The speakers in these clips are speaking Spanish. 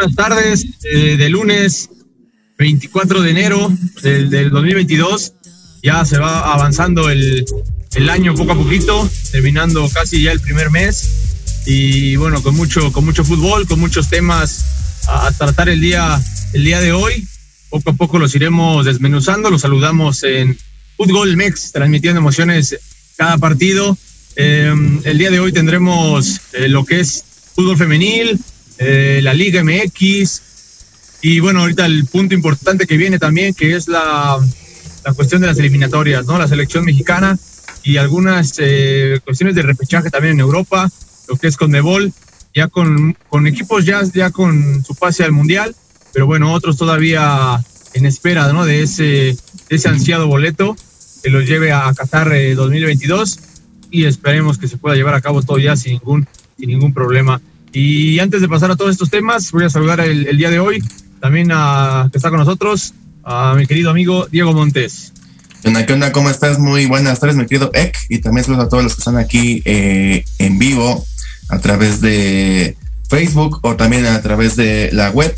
buenas tardes. Eh, de lunes 24 de enero del, del, 2022. Ya se va avanzando el, el, año poco a poquito, terminando casi ya el primer mes. Y bueno, con mucho, con mucho fútbol, con muchos temas a, tratar el día, el día de hoy. Poco a poco los iremos desmenuzando. Los saludamos en Fútbol Mex, transmitiendo emociones cada partido. Eh, el día de hoy tendremos eh, lo que es fútbol femenil, eh, la Liga MX y bueno, ahorita el punto importante que viene también, que es la, la cuestión de las eliminatorias, ¿no? La selección mexicana y algunas eh, cuestiones de repechaje también en Europa, lo que es con Nebol, ya con, con equipos ya, ya con su pase al Mundial, pero bueno, otros todavía en espera, ¿no? De ese, de ese ansiado boleto que los lleve a Qatar eh, 2022 y esperemos que se pueda llevar a cabo todo ya sin ningún, sin ningún problema. Y antes de pasar a todos estos temas, voy a saludar el, día de hoy también a, que está con nosotros a mi querido amigo Diego Montes. ¿Qué onda? ¿Cómo estás? Muy buenas tardes, mi querido Ek. Y también saludos a todos los que están aquí eh, en vivo a través de Facebook o también a través de la web.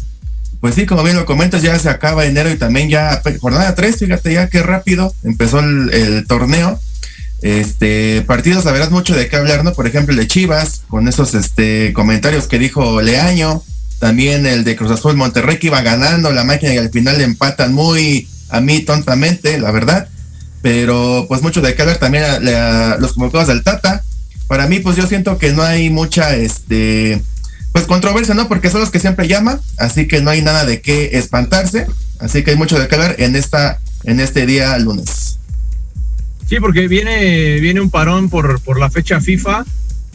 Pues sí, como bien lo comentas, ya se acaba enero y también ya jornada 3, fíjate ya qué rápido empezó el torneo. Este, partidos, la verdad, mucho de qué hablar, ¿no? Por ejemplo, el de Chivas, con esos este, comentarios que dijo Leaño, también el de Cruz Azul Monterrey que iba ganando la máquina y al final empatan muy a mí tontamente, la verdad. Pero pues mucho de qué hablar también a, a, los convocados del Tata. Para mí, pues yo siento que no hay mucha, este, pues controversia, ¿no? Porque son los que siempre llaman, así que no hay nada de qué espantarse. Así que hay mucho de qué hablar en esta, en este día lunes. Sí, porque viene, viene un parón por, por la fecha FIFA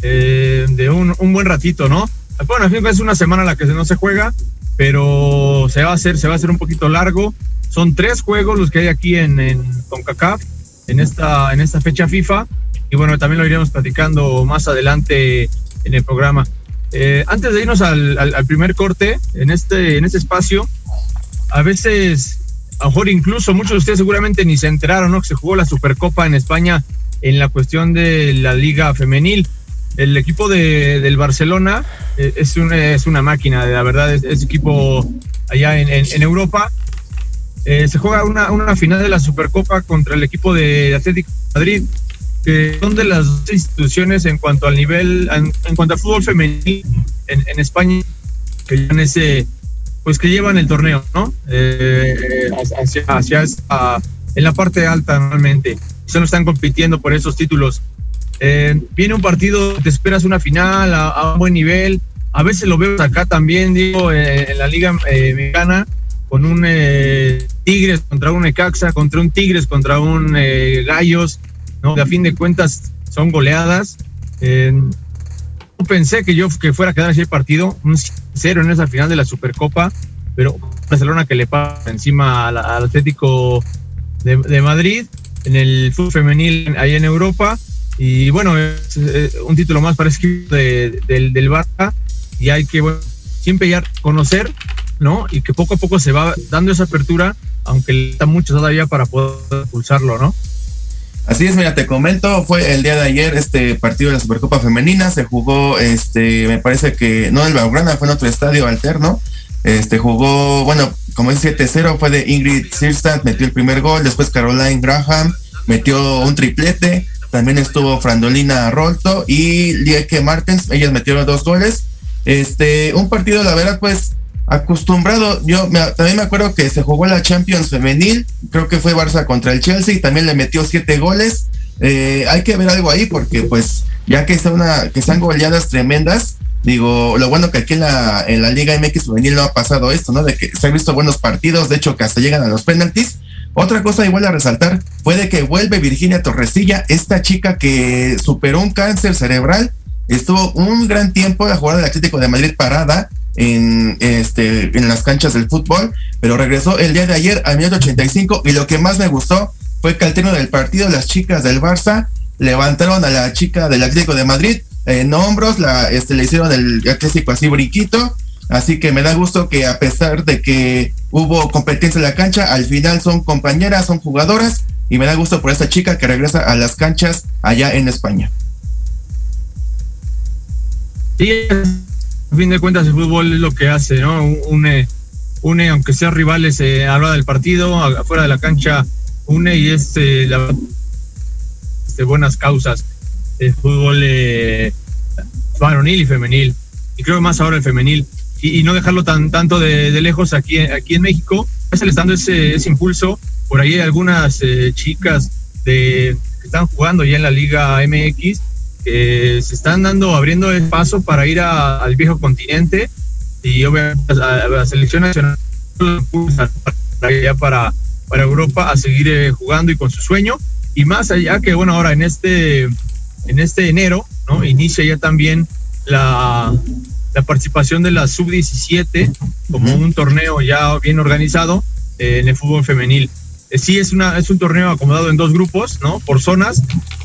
eh, de un, un buen ratito, ¿no? Bueno, fin es una semana la que no se juega, pero se va a hacer, se va a hacer un poquito largo. Son tres juegos los que hay aquí en, en CONCACAF, en esta, en esta fecha FIFA. Y bueno, también lo iremos platicando más adelante en el programa. Eh, antes de irnos al, al, al, primer corte, en este, en este espacio, a veces, a lo mejor incluso muchos de ustedes seguramente ni se enteraron, ¿no? Que se jugó la Supercopa en España en la cuestión de la Liga Femenil el equipo de, del Barcelona eh, es, una, es una máquina, la verdad, es, es equipo allá en, en, en Europa. Eh, se juega una, una, final de la Supercopa contra el equipo de Atlético de Madrid, que son de las dos instituciones en cuanto al nivel, en, en cuanto al fútbol femenil en, en, España, que llevan ese, pues que llevan el torneo, ¿no? Eh, hacia, esta, en la parte alta normalmente. Se no están compitiendo por esos títulos. Eh, viene un partido, te esperas una final a, un buen nivel. A veces lo veo acá también, digo, eh, en la Liga Mexicana, con un Tigres contra un Ecaxa, contra un Tigres contra un Gallos, ¿no? De a fin de cuentas son goleadas. Pensé que yo que fuera a quedar así el partido, un cero en esa final de la Supercopa, pero Barcelona que le pasa encima al, Atlético de, Madrid en el fútbol femenil ahí en Europa y bueno, es, un título más para de, del, del Barça y hay que bueno, siempre ya conocer, ¿no? Y que poco a poco se va dando esa apertura, aunque está mucho todavía para poder pulsarlo, ¿no? Así es, mira, te comento, fue el día de ayer este partido de la Supercopa Femenina, se jugó, este, me parece que, no en el Blaugrana, fue en otro estadio alterno, este, jugó, bueno, como es 7-0, fue de Ingrid Sirstad, metió el primer gol, después Caroline Graham metió un triplete, también estuvo Frandolina Rolto y Lieke Martens, ellas metieron dos goles. Este, un partido, la verdad, pues acostumbrado. Yo también me acuerdo que se jugó la Champions femenil, creo que fue Barça contra el Chelsea, también le metió siete goles. Eh, hay que ver algo ahí porque pues ya que son una, que están goleadas tremendas, digo, lo bueno que aquí en la, en la Liga MX femenil no ha pasado esto, ¿no? De que se han visto buenos partidos, de hecho que hasta llegan a los penaltis. Otra cosa igual a resaltar fue de que vuelve Virginia Torresilla, esta chica que superó un cáncer cerebral, estuvo un gran tiempo la jugada del Atlético de Madrid parada, en, este, en las canchas del fútbol, pero regresó el día de ayer al minuto 85 y lo que más me gustó fue que al término del partido las chicas del Barça levantaron a la chica del Atlético de Madrid en hombros, la, este, le hicieron el Atlético así briquito, así que me da gusto que a pesar de que hubo competencia en la cancha, al final son compañeras, son jugadoras y me da gusto por esta chica que regresa a las canchas allá en España. Sí, a fin de cuentas el fútbol es lo que hace, ¿no? Une, une aunque sean rivales eh, a la del partido, afuera de la cancha, une y es eh, la, de buenas causas. El fútbol eh, varonil y femenil. Y creo más ahora el femenil. Y, no dejarlo tan tanto de, lejos aquí, aquí en México. Es el estando ese, ese impulso. Por ahí hay algunas eh, chicas de, que están jugando ya en la Liga MX se están dando, abriendo el paso para ir al viejo continente y obviamente a, la selección nacional para, para, para Europa a seguir eh, jugando y con su sueño. Y más allá que, bueno, ahora en este, en este enero, ¿no? Inicia ya también la, la participación de la sub-17 como un torneo ya bien organizado eh, en el fútbol femenil. Eh, sí, es, una, es un torneo acomodado en dos grupos, ¿no? Por zonas,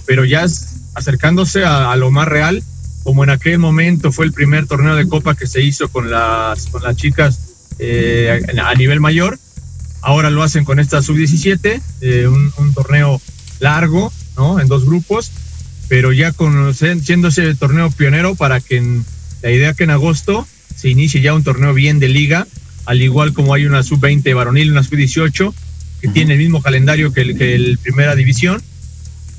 pero ya es acercándose a, lo más real, como en aquel momento fue el primer torneo de Copa que se hizo con las, con las chicas eh, a nivel mayor. Ahora lo hacen con esta sub-17, eh, un, torneo largo, ¿no? En dos grupos, pero ya con, siendo ese torneo pionero para que en, la idea que en agosto se inicie ya un torneo bien de liga, al igual como hay una sub-20 varonil, una sub-18, que tiene el mismo calendario que el, que el primera división,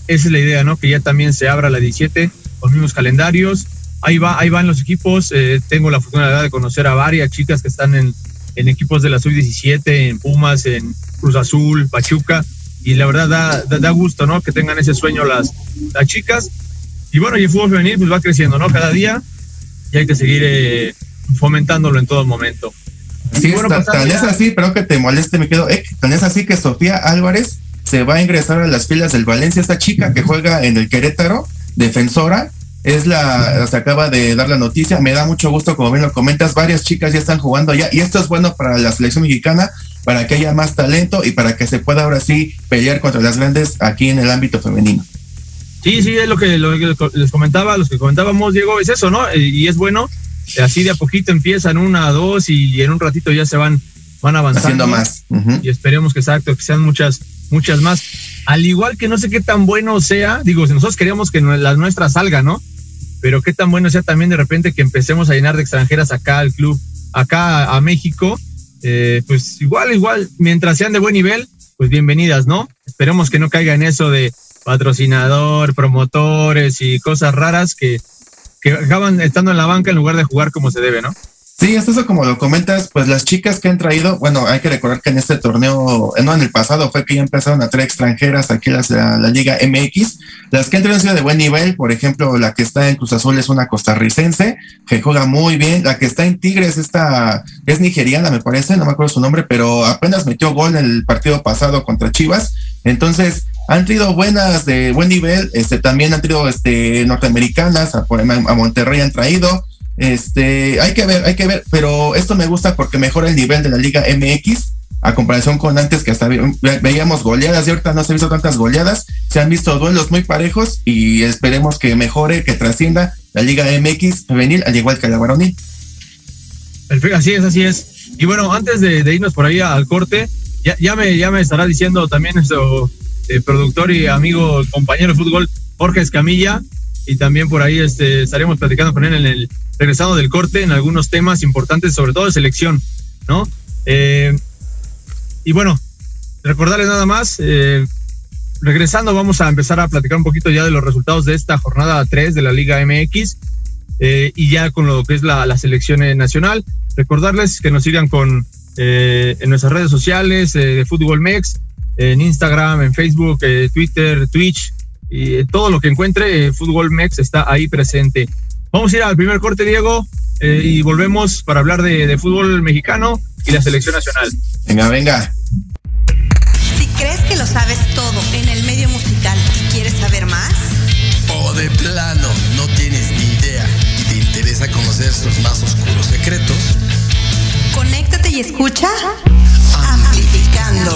esa es la idea, ¿no? Que ya también se abra la 17 con mismos calendarios. Ahí va, ahí van los equipos. Eh, tengo la oportunidad de conocer a varias chicas que están en, en equipos de la sub-17, en Pumas, en Cruz Azul, Pachuca. Y la verdad da, da, gusto, ¿no? Que tengan ese sueño las, las chicas. Y bueno, y el fútbol femenil pues va creciendo, ¿no? Cada día. Y hay que seguir eh, fomentándolo en todo momento. Sí, bueno, pues, tan, es así, pero que te moleste, me quedo. Eh, tan es así que Sofía Álvarez se va a ingresar a las filas del Valencia. Esta chica que juega en el Querétaro, defensora, es la, se acaba de dar la noticia. Me da mucho gusto, como bien lo comentas, varias chicas ya están jugando allá y esto es bueno para la selección mexicana, para que haya más talento y para que se pueda ahora sí pelear contra las grandes aquí en el ámbito femenino. Sí, sí, es lo que, les comentaba, los que comentábamos, Diego, es eso, ¿no? Y es bueno, así de a poquito empiezan una, dos y en un ratito ya se van, van avanzando. Haciendo más. Y esperemos que exacto, que sean muchas muchas más. Al igual que no sé qué tan bueno sea, digo, si nosotros queríamos que las nuestras salgan, ¿no? Pero qué tan bueno sea también de repente que empecemos a llenar de extranjeras acá al club, acá a, México, eh, pues igual, igual, mientras sean de buen nivel, pues bienvenidas, ¿no? Esperemos que no caiga en eso de patrocinador, promotores y cosas raras que, que acaban estando en la banca en lugar de jugar como se debe, ¿no? Sí, es eso como lo comentas, pues las chicas que han traído, bueno, hay que recordar que en este torneo, eh, no en el pasado, fue que ya empezaron a traer extranjeras aquí las la, la Liga MX. Las que han traído han sido de buen nivel, por ejemplo, la que está en Cruz Azul es una costarricense, que juega muy bien. La que está en Tigres, esta es nigeriana, me parece, no me acuerdo su nombre, pero apenas metió gol en el partido pasado contra Chivas. Entonces, han traído buenas de buen nivel, este también han traído este norteamericanas, a, a Monterrey han traído este, hay que ver, hay que ver, pero esto me gusta porque mejora el nivel de la Liga MX a comparación con antes que hasta veíamos goleadas y ahorita no se han visto tantas goleadas, se han visto duelos muy parejos y esperemos que mejore, que trascienda la Liga MX femenil al igual que la varonil. Perfecto, así es, así es. Y bueno, antes de, irnos por ahí al corte, ya, ya, me, ya me estará diciendo también nuestro eh, productor y amigo, compañero de fútbol, Jorge Escamilla, y también por ahí este, estaremos platicando con él en el regresando del corte en algunos temas importantes, sobre todo de selección, ¿no? Eh, y bueno, recordarles nada más, eh, regresando vamos a empezar a platicar un poquito ya de los resultados de esta jornada 3 de la Liga MX eh, y ya con lo que es la, la selección nacional. Recordarles que nos sigan con eh, en nuestras redes sociales eh, de Fútbol Mex, en Instagram, en Facebook, eh, Twitter, Twitch y eh, todo lo que encuentre eh, Fútbol Mex está ahí presente. Vamos a ir al primer corte, Diego, eh, y volvemos para hablar de, de fútbol mexicano y la selección nacional. Venga, venga. Si crees que lo sabes todo en el medio musical y quieres saber más, O de plano no tienes ni idea y te interesa conocer sus más oscuros secretos, conéctate y escucha Amplificando.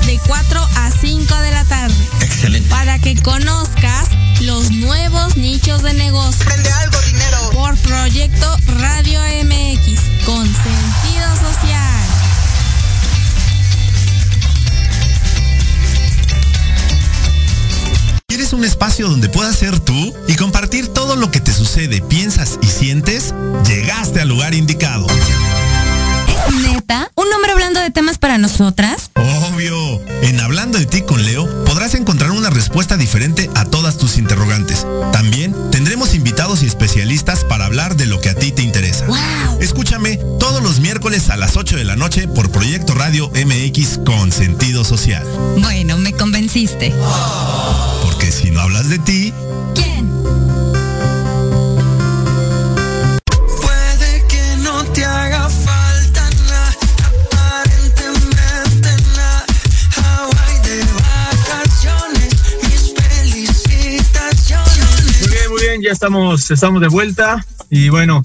Viernes de 4 a 5 de la tarde. Excelente. Para que conozcas los nuevos nichos de negocio. Prende algo, dinero. Por Proyecto Radio MX con sentido social. ¿Quieres un espacio donde puedas ser tú y compartir todo lo que te sucede, piensas y sientes? Llegaste al lugar indicado. ¿Neta? ¿Un hombre hablando de temas para nosotras? Estamos, de vuelta. Y bueno,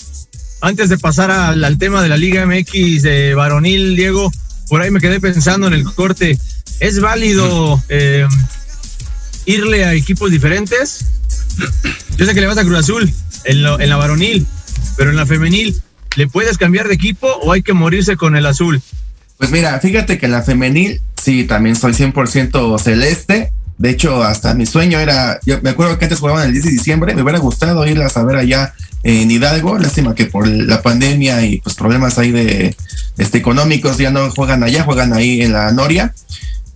antes de pasar al, tema de la Liga MX de varonil, Diego, por ahí me quedé pensando en el corte. ¿Es válido eh, irle a equipos diferentes? Yo sé que le vas a Cruz Azul en, en la varonil, pero en la femenil, ¿le puedes cambiar de equipo o hay que morirse con el azul? Pues mira, fíjate que en la femenil, sí, también soy 100% celeste. De hecho, hasta mi sueño era, yo me acuerdo que antes jugaban el 10 de diciembre, me hubiera gustado irlas a ver allá en Hidalgo, lástima que por la pandemia y pues problemas ahí de este económicos ya no juegan allá, juegan ahí en la Noria.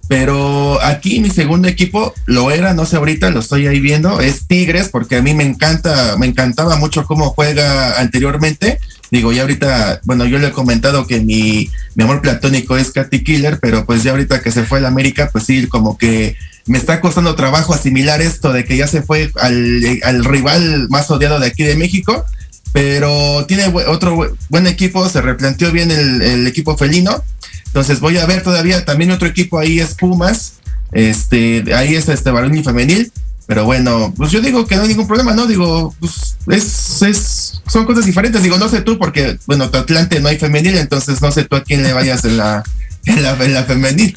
Pero aquí mi segundo equipo lo era, no sé ahorita, lo estoy ahí viendo, es Tigres, porque a mí me encanta, me encantaba mucho cómo juega anteriormente. Digo, ya ahorita, bueno, yo le he comentado que mi, mi amor platónico es Katy Killer, pero pues ya ahorita que se fue al América, pues sí, como que me está costando trabajo asimilar esto de que ya se fue al, al rival más odiado de aquí de México, pero tiene otro bu- buen equipo, se replanteó bien el, equipo felino. Entonces voy a ver todavía también otro equipo ahí es Pumas. Este, ahí es este varón femenil. Pero bueno, pues yo digo que no hay ningún problema, ¿no? Digo, pues es, es, son cosas diferentes. Digo, no sé tú, porque, bueno, tu Atlante no hay femenil, entonces no sé tú a quién le vayas en la, en la, en la femenil.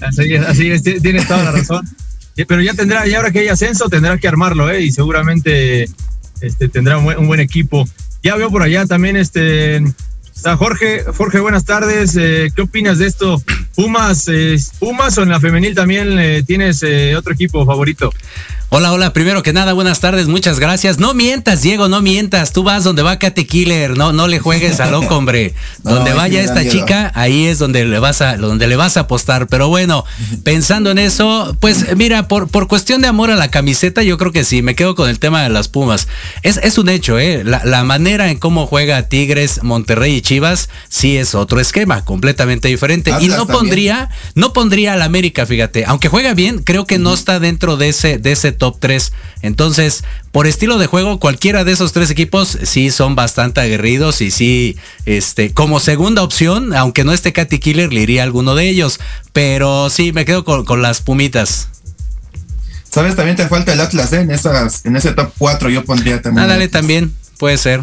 Así es, así es, ti- tienes toda la razón. Eh, Pero ya tendrá, ya ahora que hay ascenso, tendrá que armarlo, ¿eh? Y seguramente este, tendrá un buen, buen equipo. Ya veo por allá también, este, está Jorge. Jorge, buenas tardes. Eh, ¿Qué opinas de esto? Pumas, eh, Pumas o en la femenil también eh, tienes otro equipo favorito? Hola, hola, primero que nada, buenas tardes, muchas gracias. No mientas, Diego, no mientas. Tú vas donde va Katy Killer, no, no le juegues a loco, hombre. donde vaya esta chica, ahí es donde le vas a, donde le vas a apostar. Pero bueno, pensando en eso, pues mira, por, por cuestión de amor a la camiseta, yo creo que sí, me quedo con el tema de las Pumas. Es, es un hecho, ¿eh? La, la manera en cómo juega Tigres, Monterrey y Chivas, sí es otro esquema, completamente diferente. y no pondría, no pondría al América, fíjate, aunque juega bien, creo que no está dentro de ese, de ese top 3. Entonces, por estilo de juego, cualquiera de esos tres equipos sí son bastante aguerridos y sí, este, como segunda opción, aunque no esté Katy Killer, le iría a alguno de ellos. Pero sí, me quedo con, las pumitas. ¿Sabes? También te falta el Atlas, ¿eh? En, esas, en ese top 4 yo pondría también. Ah, dale, también, puede ser.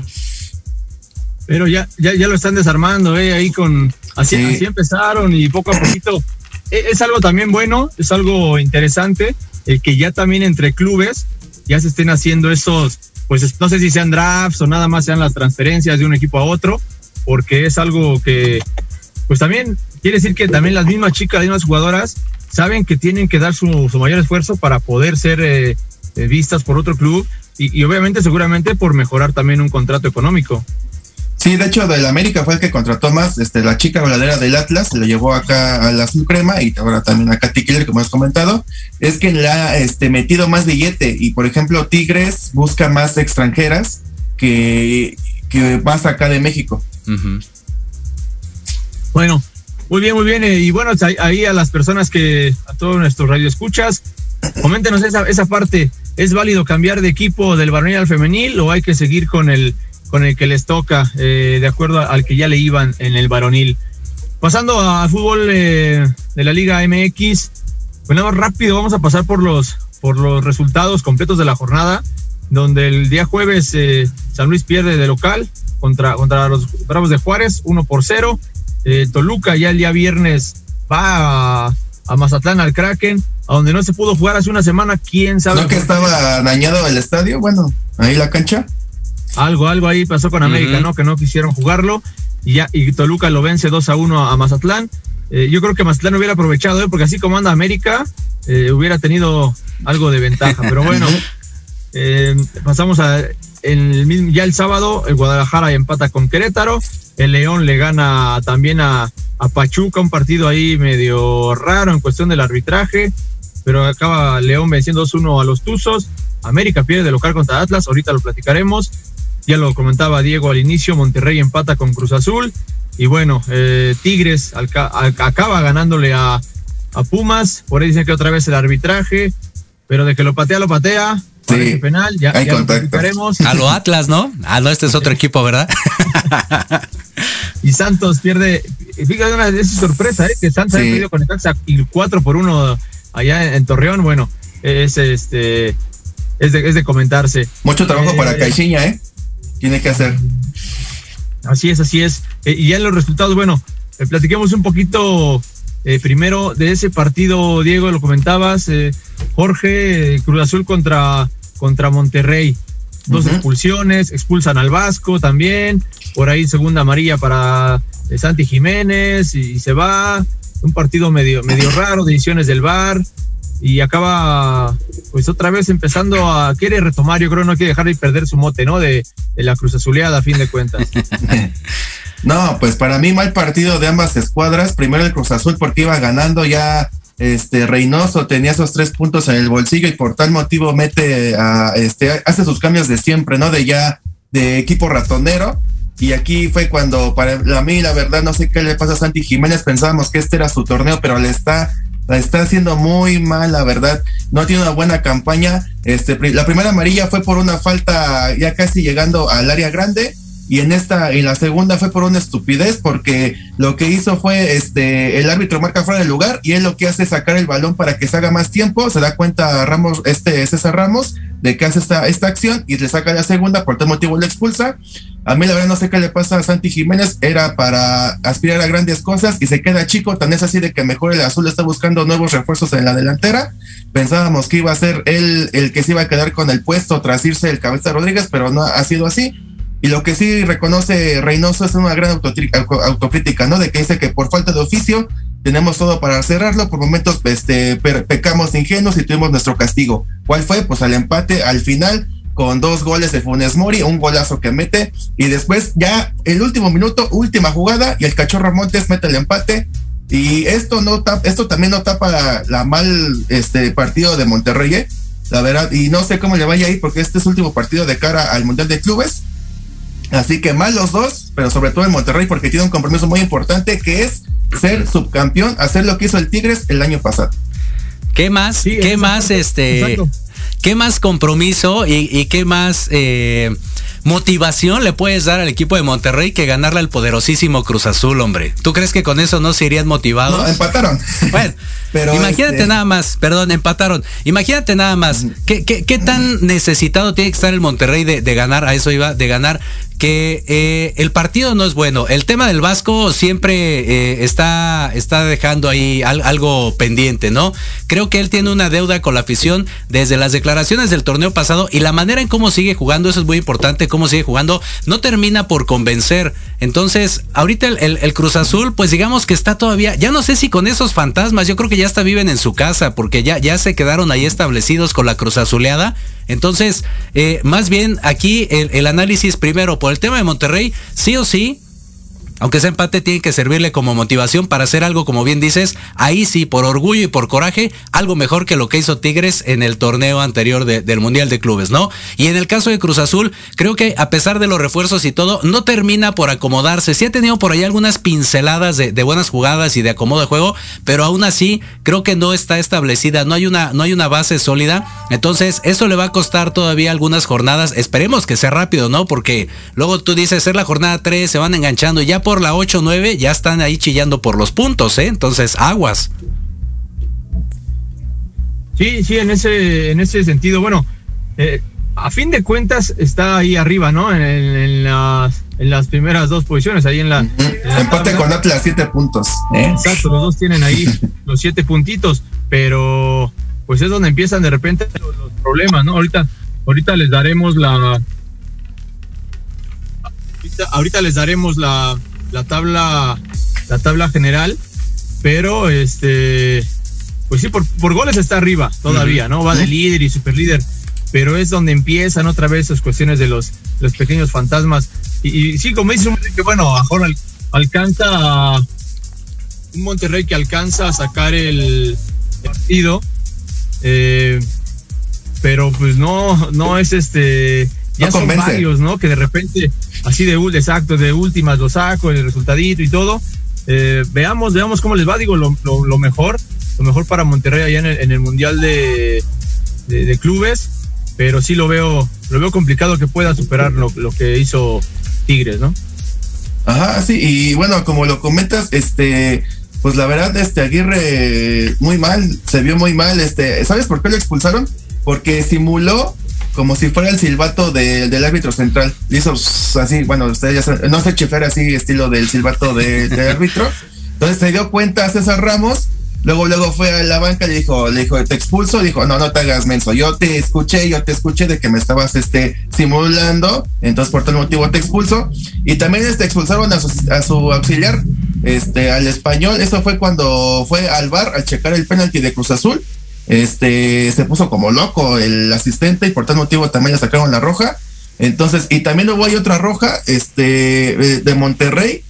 Pero ya, ya, ya lo están desarmando, ¿eh? Ahí con. Así, así empezaron y poco a poquito. E, es algo también bueno, es algo interesante el que ya también entre clubes ya se estén haciendo esos, pues no sé si sean drafts o nada más sean las transferencias de un equipo a otro, porque es algo que, pues también quiere decir que también las mismas chicas, las mismas jugadoras, saben que tienen que dar su, mayor esfuerzo para poder ser eh, eh, vistas por otro club y, y obviamente seguramente por mejorar también un contrato económico. Sí, de hecho, del América fue el que contrató más, este, la chica verdadera del Atlas, le llevó acá a la azul crema y ahora también a Katy Killer, como has comentado, es que le ha este, metido más billete y, por ejemplo, Tigres busca más extranjeras que, que más acá de México. Bueno, muy bien, muy bien. Y bueno, ahí a las personas que, a todos nuestros radioescuchas, coméntenos esa, esa parte. ¿Es válido cambiar de equipo del varonil al femenil o hay que seguir con el con el que les toca, eh, de acuerdo al que ya le iban en el varonil. Pasando al fútbol eh, de la Liga MX, bueno, rápido vamos a pasar por los, por los resultados completos de la jornada, donde el día jueves eh, San Luis pierde de local contra, contra los Bravos de Juárez, 1 por 0. Toluca ya el día viernes va a, a, Mazatlán al Kraken, a donde no se pudo jugar hace una semana, quién sabe. ¿No que estaba dañado el estadio? Bueno, ahí la cancha. Algo, algo ahí pasó con América, ¿no? Que no quisieron jugarlo y ya y Toluca lo vence 2 a 1 a Mazatlán. Eh, yo creo que Mazatlán hubiera aprovechado, ¿eh? porque así como anda América, eh, hubiera tenido algo de ventaja. Pero bueno, eh, pasamos a el, ya el sábado, el Guadalajara empata con Querétaro, el León le gana también a, a Pachuca, un partido ahí medio raro en cuestión del arbitraje, pero acaba León venciendo 2-1 a los Tuzos. América pierde de local contra Atlas, ahorita lo platicaremos. Ya lo comentaba Diego al inicio, Monterrey empata con Cruz Azul. Y bueno, eh, Tigres acaba ganándole a, Pumas. Por ahí dicen que otra vez el arbitraje, pero de que lo patea, lo patea. Sí, penal, ya, lo platicaremos. A lo Atlas, ¿no? Ah, no, este es otro equipo, ¿verdad? y Santos pierde. Fíjate una de sorpresa, ¿eh? Que Santos ha perdido con el y 4 por 1 allá en Torreón. Bueno, es este. Es de, es de comentarse. Mucho trabajo para eh, Caixinha, ¿eh? Tiene que hacer. Así es, así es. Eh, y ya los resultados, bueno, eh, platiquemos un poquito eh, primero de ese partido, Diego, lo comentabas, Jorge, Cruz Azul contra, contra Monterrey. Dos expulsiones, expulsan al Vasco también, por ahí segunda amarilla para Santi Jiménez y, se va. Un partido medio, medio raro, decisiones del VAR y acaba pues otra vez empezando a quiere retomar, yo creo no quiere dejar de perder su mote, ¿no? De, la Cruz Azuleada a fin de cuentas. no, pues para mí mal partido de ambas escuadras, primero el Cruz Azul porque iba ganando ya este Reynoso tenía esos tres puntos en el bolsillo y por tal motivo mete a este hace sus cambios de siempre, ¿no? De ya de equipo ratonero y aquí fue cuando para mí la verdad no sé qué le pasa a Santi Jiménez, pensábamos que este era su torneo, pero le está la está haciendo muy mal, la verdad. No tiene una buena campaña. Este, la primera amarilla fue por una falta ya casi llegando al área grande y en esta en la segunda fue por una estupidez porque lo que hizo fue este el árbitro marca fuera del lugar y él lo que hace es sacar el balón para que se haga más tiempo. Se da cuenta Ramos este César Ramos de que hace esta, esta acción y le saca la segunda. Por tal motivo le expulsa. A mí la verdad no sé qué le pasa a Santi Jiménez. Era para aspirar a grandes cosas y se queda chico. Tan es así de que mejor el azul está buscando nuevos refuerzos en la delantera. Pensábamos que iba a ser él el que se iba a quedar con el puesto tras irse el cabeza Rodríguez pero no ha sido así y lo que sí reconoce Reynoso es una gran autocrítica, ¿no? De que dice que por falta de oficio tenemos todo para cerrarlo, por momentos este, pecamos ingenuos y tuvimos nuestro castigo. ¿Cuál fue? Pues al empate al final con dos goles de Funes Mori, un golazo que mete y después ya el último minuto, última jugada y el Cachorro Montes mete el empate y esto no esto también no tapa la, mal este partido de Monterrey, ¿eh? la verdad, y no sé cómo le vaya ahí porque este es último partido de cara al Mundial de Clubes. Así que mal los dos, pero sobre todo el Monterrey porque tiene un compromiso muy importante que es ser subcampeón, hacer lo que hizo el Tigres el año pasado. ¿Qué más? ¿Qué más este? ¿Qué más compromiso y, qué más eh, motivación le puedes dar al equipo de Monterrey que ganarle al poderosísimo Cruz Azul, hombre? ¿Tú crees que con eso no se irían motivados? No, empataron. Bueno, Pero imagínate este nada más, perdón, empataron. Imagínate nada más, ¿qué, qué, tan necesitado tiene que estar el Monterrey de, de ganar? A eso iba, de ganar que eh, el partido no es bueno. El tema del Vasco siempre eh, está, está dejando ahí algo pendiente, ¿no? Creo que él tiene una deuda con la afición desde las declaraciones del torneo pasado y la manera en cómo sigue jugando, eso es muy importante, cómo sigue jugando, no termina por convencer. Entonces, ahorita el, Cruz Azul, pues digamos que está todavía, ya no sé si con esos fantasmas, yo creo que ya hasta viven en su casa, porque ya, ya se quedaron ahí establecidos con la Cruz Azuleada. Entonces, eh, más bien aquí el, el análisis primero por el tema de Monterrey, sí o sí, aunque ese empate tiene que servirle como motivación para hacer algo, como bien dices, ahí sí, por orgullo y por coraje, algo mejor que lo que hizo Tigres en el torneo anterior del Mundial de Clubes, ¿no? Y en el caso de Cruz Azul, creo que a pesar de los refuerzos y todo, no termina por acomodarse. Sí ha tenido por ahí algunas pinceladas de, buenas jugadas y de acomodo de juego, pero aún así creo que no está establecida, no hay una, no hay una base sólida. Entonces, eso le va a costar todavía algunas jornadas. Esperemos que sea rápido, ¿no? Porque luego tú dices, ser la jornada 3, se van enganchando y ya por la 8-9 ya están ahí chillando por los puntos, ¿eh? Entonces, aguas. Sí, sí, en ese, en ese sentido, bueno, eh, a fin de cuentas está ahí arriba, ¿no? En, las, en las primeras dos posiciones, ahí en la... Empate con Atlas, siete puntos. ¿eh? Exacto, los dos tienen ahí los siete puntitos, pero pues es donde empiezan de repente los, los problemas, ¿no? Ahorita, ahorita les daremos la... Ahorita, ahorita les daremos la, la tabla, la tabla general, pero este, pues sí, por, por goles está arriba todavía, ¿no? Va de líder y super líder, pero es donde empiezan otra vez esas cuestiones de los, los pequeños fantasmas. Y, sí, como dice que bueno, mejor alcanza un Monterrey que alcanza a sacar el partido, eh, pero pues no, no es este ya son varios, ¿no? Que de repente, así de exacto, de últimas lo saco, el resultadito y todo. Eh, veamos, veamos cómo les va. Digo, lo, mejor, lo mejor para Monterrey allá en el, Mundial de, de, Clubes, pero sí lo veo, lo veo complicado que pueda superar lo, lo que hizo Tigres, ¿no? Ajá, sí, y bueno, como lo comentas, este, pues la verdad, este Aguirre muy mal, se vio muy mal, este, ¿sabes por qué lo expulsaron? Porque simuló como si fuera el silbato del árbitro central. Hizo así, bueno, ustedes ya saben, no se chiflar así, estilo del silbato del árbitro. Entonces se dio cuenta César Ramos, luego luego fue a la banca le dijo, le dijo, te expulso, dijo, no, no te hagas menso, yo te escuché, yo te escuché de que me estabas este simulando, entonces por tal motivo te expulso. Y también este expulsaron a su, a su auxiliar, este, al español, eso fue cuando fue al bar a checar el penalti de Cruz Azul este se puso como loco el asistente y por tal motivo también le sacaron la roja. Entonces, y también luego hay otra roja, este, de Monterrey.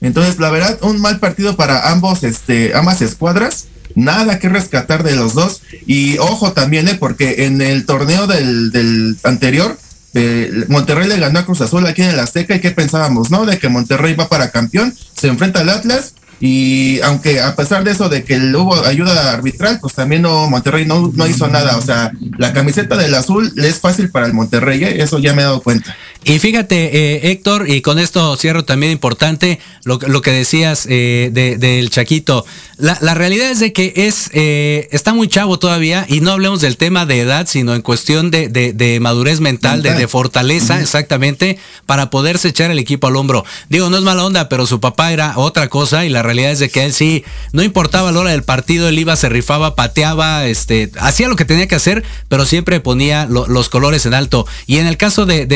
Entonces, la verdad, un mal partido para ambos, este, ambas escuadras. Nada que rescatar de los dos. Y ojo también, ¿eh? porque en el torneo del, del anterior, eh, Monterrey le ganó a Cruz Azul aquí en el Azteca. ¿Y qué pensábamos, no? De que Monterrey va para campeón, se enfrenta al Atlas y aunque a pesar de eso de que hubo ayuda arbitral, pues también no Monterrey no, no hizo nada. O sea, la camiseta del azul le es fácil para el Monterrey, ¿eh? eso ya me he dado cuenta. Y fíjate, eh, Héctor, y con esto cierro también importante lo, lo que decías eh, del Chaquito. La, la, realidad es de que es eh, está muy chavo todavía y no hablemos del tema de edad, sino en cuestión de, de, madurez mental, de, de, fortaleza, exactamente, para poderse echar el equipo al hombro. Digo, no es mala onda, pero su papá era otra cosa y la realidad es de que él sí, no importaba la hora del partido, él iba, se rifaba, pateaba, este, hacía lo que tenía que hacer, pero siempre ponía los colores en alto. Y en el caso de,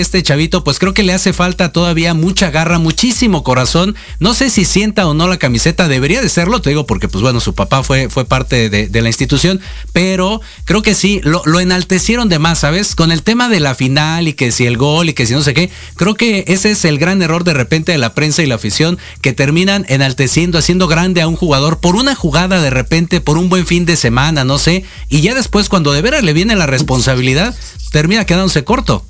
este chavito, pues creo que le hace falta todavía mucha garra, muchísimo corazón. No sé si sienta o no la camiseta, debería de serlo, te digo, porque pues bueno, su papá fue, fue parte de, la institución, pero creo que sí, lo, lo, enaltecieron de más, ¿sabes? Con el tema de la final y que si el gol y que si no sé qué, creo que ese es el gran error de repente de la prensa y la afición, que terminan enalteciendo, haciendo grande a un jugador por una jugada de repente, por un buen fin de semana, no sé, y ya después cuando de veras le viene la responsabilidad, termina quedándose corto.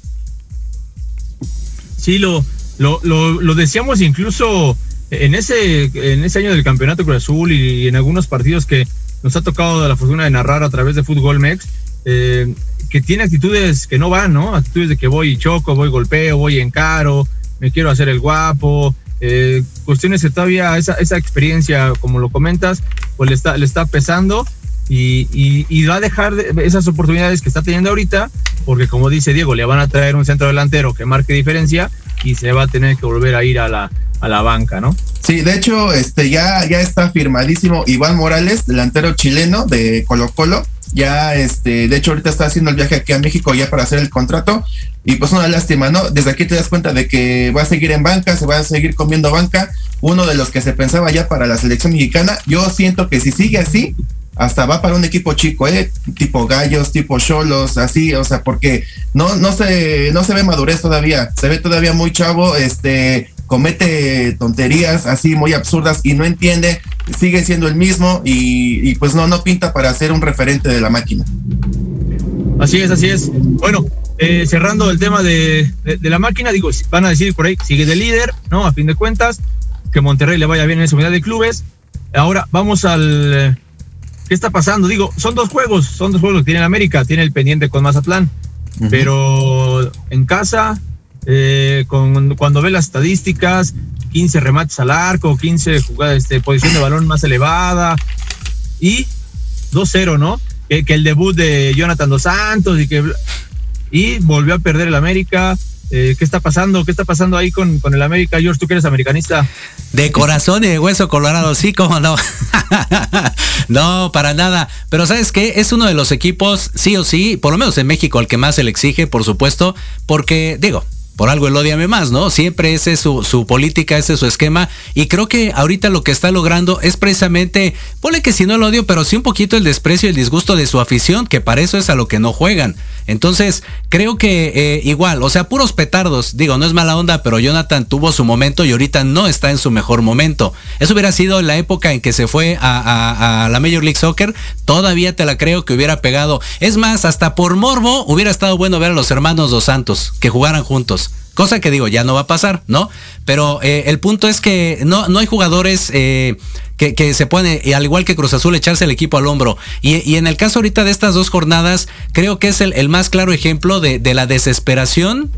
Sí, lo, lo, lo, decíamos incluso en ese, en ese año del campeonato Cruz Azul y, en algunos partidos que nos ha tocado la fortuna de narrar a través de Fútbol Mex, eh, que tiene actitudes que no van, ¿no? Actitudes de que voy y choco, voy golpeo, voy encaro, me quiero hacer el guapo, eh, cuestiones que todavía esa, esa experiencia, como lo comentas, pues le está, le está pesando y, va a dejar esas oportunidades que está teniendo ahorita, porque como dice Diego, le van a traer un centro delantero que marque diferencia y se va a tener que volver a ir a la, a la banca, ¿no? Sí, de hecho, este ya, ya está firmadísimo Iván Morales, delantero chileno de Colo Colo. Ya, este, de hecho, ahorita está haciendo el viaje aquí a México ya para hacer el contrato. Y pues una lástima, ¿no? Desde aquí te das cuenta de que va a seguir en banca, se va a seguir comiendo banca. Uno de los que se pensaba ya para la selección mexicana. Yo siento que si sigue así, hasta va para un equipo chico, ¿eh? tipo gallos, tipo cholos, así, o sea, porque no, no se, no se ve madurez todavía, se ve todavía muy chavo, este, comete tonterías así muy absurdas y no entiende, sigue siendo el mismo y, pues no, no pinta para ser un referente de la máquina. Así es, así es. Bueno, eh, cerrando el tema de, de, la máquina, digo, van a decir por ahí, sigue de líder, ¿no? A fin de cuentas, que Monterrey le vaya bien en esa unidad de clubes. Ahora vamos al ¿Qué está pasando? Digo, son dos juegos, son dos juegos que tiene América, tiene el pendiente con Mazatlán, pero en casa, eh, con, cuando ve las estadísticas, 15 remates al arco, 15 jugadas, este, posición de balón más elevada y 2-0, ¿no? Que, que, el debut de Jonathan Dos Santos y que y volvió a perder el América, eh, ¿Qué está pasando? ¿Qué está pasando ahí con, con el América? George, tú eres americanista. De corazón y de hueso colorado, sí, cómo no. no, para nada. Pero ¿sabes qué? Es uno de los equipos, sí o sí, por lo menos en México, al que más se le exige, por supuesto, porque, digo, por algo el odiame más, ¿no? Siempre ese es su, política, ese es su esquema. Y creo que ahorita lo que está logrando es precisamente, ponle que si no el odio, pero sí un poquito el desprecio y el disgusto de su afición, que para eso es a lo que no juegan. Entonces, creo que eh, igual, o sea, puros petardos. Digo, no es mala onda, pero Jonathan tuvo su momento y ahorita no está en su mejor momento. Eso hubiera sido la época en que se fue a, a la Major League Soccer. Todavía te la creo que hubiera pegado. Es más, hasta por morbo hubiera estado bueno ver a los hermanos Dos Santos que jugaran juntos. Cosa que digo, ya no va a pasar, ¿no? Pero eh, el punto es que no, no hay jugadores eh, que, se pueden, al igual que Cruz Azul, echarse el equipo al hombro. Y, en el caso ahorita de estas dos jornadas, creo que es el, más claro ejemplo de, de la desesperación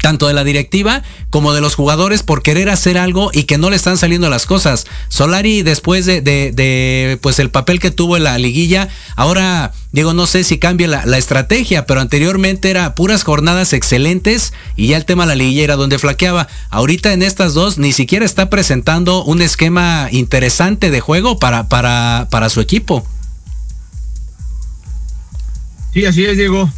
tanto de la directiva como de los jugadores por querer hacer algo y que no le están saliendo las cosas. Solari después de, pues el papel que tuvo en la liguilla, ahora digo no sé si cambia la, la, estrategia, pero anteriormente era puras jornadas excelentes y ya el tema de la liguilla era donde flaqueaba. Ahorita en estas dos ni siquiera está presentando un esquema interesante de juego para, para, para su equipo. Sí, así es, Diego.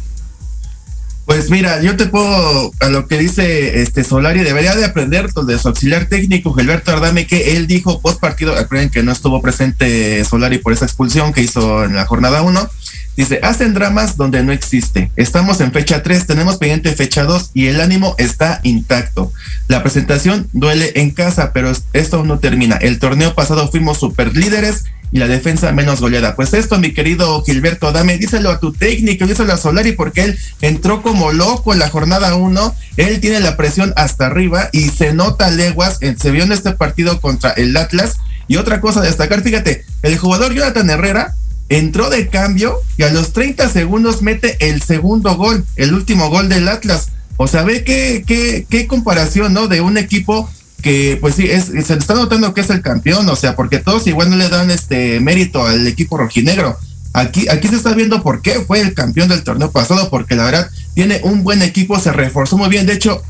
Pues mira, yo te puedo, a lo que dice este Solari, debería de aprender de su auxiliar técnico, Gilberto Ardame, que él dijo post partido, recuerden que no estuvo presente Solari por esa expulsión que hizo en la jornada 1, dice, hacen dramas donde no existe. Estamos en fecha 3, tenemos pendiente fecha 2 y el ánimo está intacto. La presentación duele en casa, pero esto no termina. El torneo pasado fuimos super líderes y la defensa menos goleada. Pues esto, mi querido Gilberto dame, díselo a tu técnico, díselo a Solari, porque él entró como loco en la jornada 1, él tiene la presión hasta arriba y se nota leguas, se vio en este partido contra el Atlas. Y otra cosa a destacar, fíjate, el jugador Jonathan Herrera entró de cambio y a los 30 segundos mete el segundo gol, el último gol del Atlas. O sea, ve qué, qué comparación, ¿no? De un equipo que pues sí, es, se está notando que es el campeón, o sea, porque todos igual no le dan este mérito al equipo rojinegro. Aquí, aquí se está viendo por qué fue el campeón del torneo pasado, porque la verdad tiene un buen equipo, se reforzó muy bien. De hecho,